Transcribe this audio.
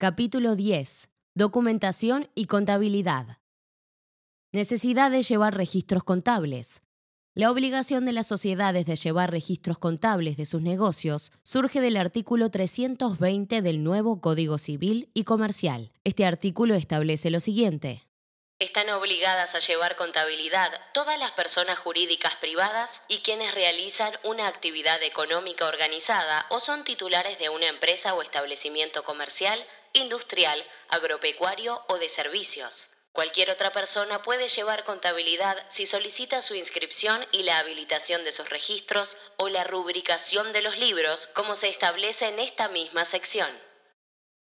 Capítulo 10. Documentación y contabilidad. Necesidad de llevar registros contables. La obligación de las sociedades de llevar registros contables de sus negocios surge del artículo 320 del nuevo Código Civil y Comercial. Este artículo establece lo siguiente. Están obligadas a llevar contabilidad todas las personas jurídicas privadas y quienes realizan una actividad económica organizada o son titulares de una empresa o establecimiento comercial, industrial, agropecuario o de servicios. Cualquier otra persona puede llevar contabilidad si solicita su inscripción y la habilitación de sus registros o la rubricación de los libros, como se establece en esta misma sección.